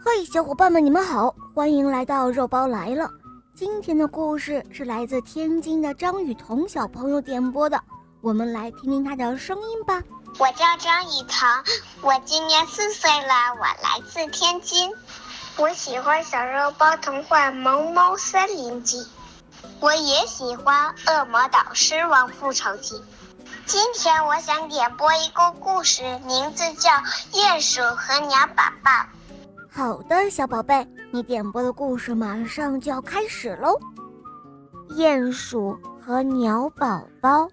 嘿，小伙伴们，你们好，欢迎来到肉包来了。今天的故事是来自天津的张雨桐小朋友点播的，我们来听听他的声音吧。我叫张雨桐，我今年四岁了，我来自天津。我喜欢小肉包童话《萌猫森林记》，我也喜欢《恶魔岛狮王复仇记》。今天我想点播一个故事，名字叫《鼹鼠和鸟宝宝》。好的，小宝贝，你点播的故事马上就要开始喽。鼹鼠和鸟宝宝。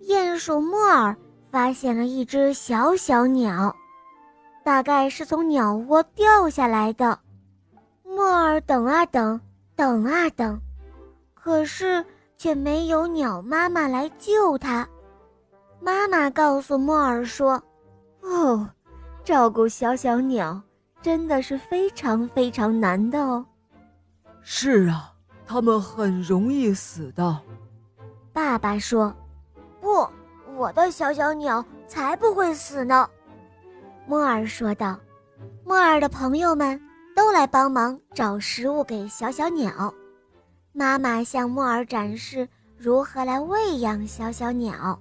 鼹鼠莫尔。发现了一只小小鸟，大概是从鸟窝掉下来的。莫尔等啊等，等啊等，可是却没有鸟妈妈来救它。妈妈告诉莫尔说：“哦，照顾小小鸟真的是非常非常难的哦。”“是啊，它们很容易死的。”爸爸说。“不。”我的小小鸟才不会死呢，莫尔说道。莫尔的朋友们都来帮忙找食物给小小鸟。妈妈向莫尔展示如何来喂养小小鸟。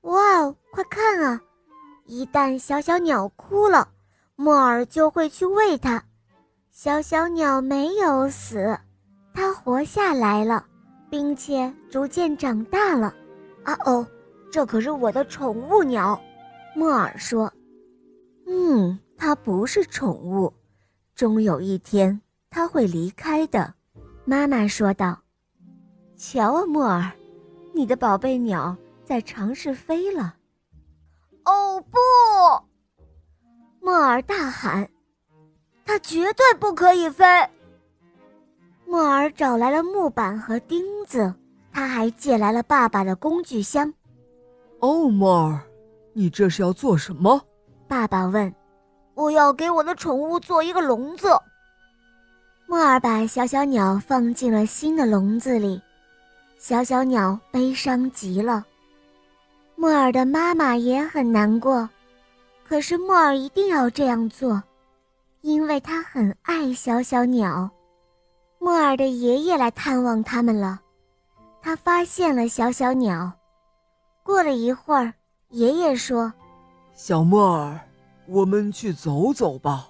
哇哦，快看啊！一旦小小鸟哭了，莫尔就会去喂它。小小鸟没有死，它活下来了，并且逐渐长大了。啊哦！这可是我的宠物鸟，莫尔说：“嗯，它不是宠物，终有一天它会离开的。”妈妈说道。“瞧啊，莫尔，你的宝贝鸟在尝试飞了。”“哦不！”莫尔大喊，“它绝对不可以飞！”莫尔找来了木板和钉子，他还借来了爸爸的工具箱。哦，莫尔，你这是要做什么？爸爸问。我要给我的宠物做一个笼子。莫尔把小小鸟放进了新的笼子里，小小鸟悲伤极了。莫尔的妈妈也很难过，可是莫尔一定要这样做，因为他很爱小小鸟。莫尔的爷爷来探望他们了，他发现了小小鸟。过了一会儿，爷爷说：“小莫尔，我们去走走吧。”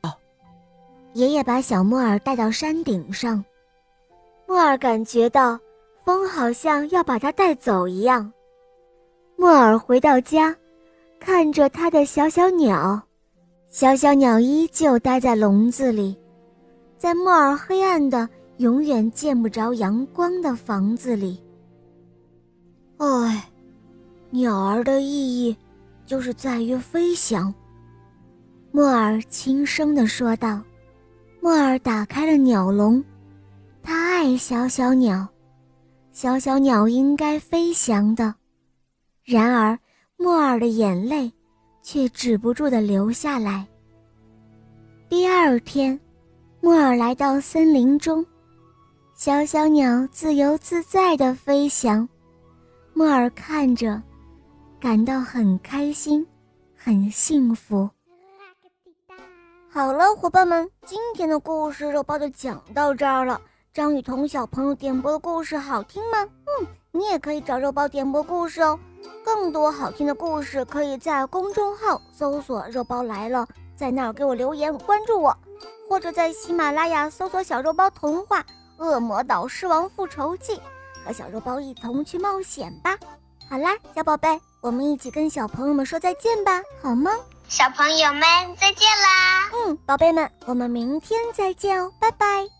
啊！爷爷把小莫尔带到山顶上，莫尔感觉到风好像要把他带走一样。莫尔回到家，看着他的小小鸟，小小鸟依旧待在笼子里，在莫尔黑暗的、永远见不着阳光的房子里。唉。鸟儿的意义，就是在于飞翔。”莫尔轻声地说道。莫尔打开了鸟笼，他爱小小鸟，小小鸟应该飞翔的。然而，莫尔的眼泪却止不住地流下来。第二天，莫尔来到森林中，小小鸟自由自在地飞翔，莫尔看着。感到很开心，很幸福。好了，伙伴们，今天的故事肉包就讲到这儿了。张雨桐小朋友点播的故事好听吗？嗯，你也可以找肉包点播故事哦。更多好听的故事可以在公众号搜索“肉包来了”，在那儿给我留言关注我，或者在喜马拉雅搜索“小肉包童话《恶魔岛狮王复仇记》”，和小肉包一同去冒险吧。好啦，小宝贝。我们一起跟小朋友们说再见吧，好吗？小朋友们再见啦！嗯，宝贝们，我们明天再见哦，拜拜。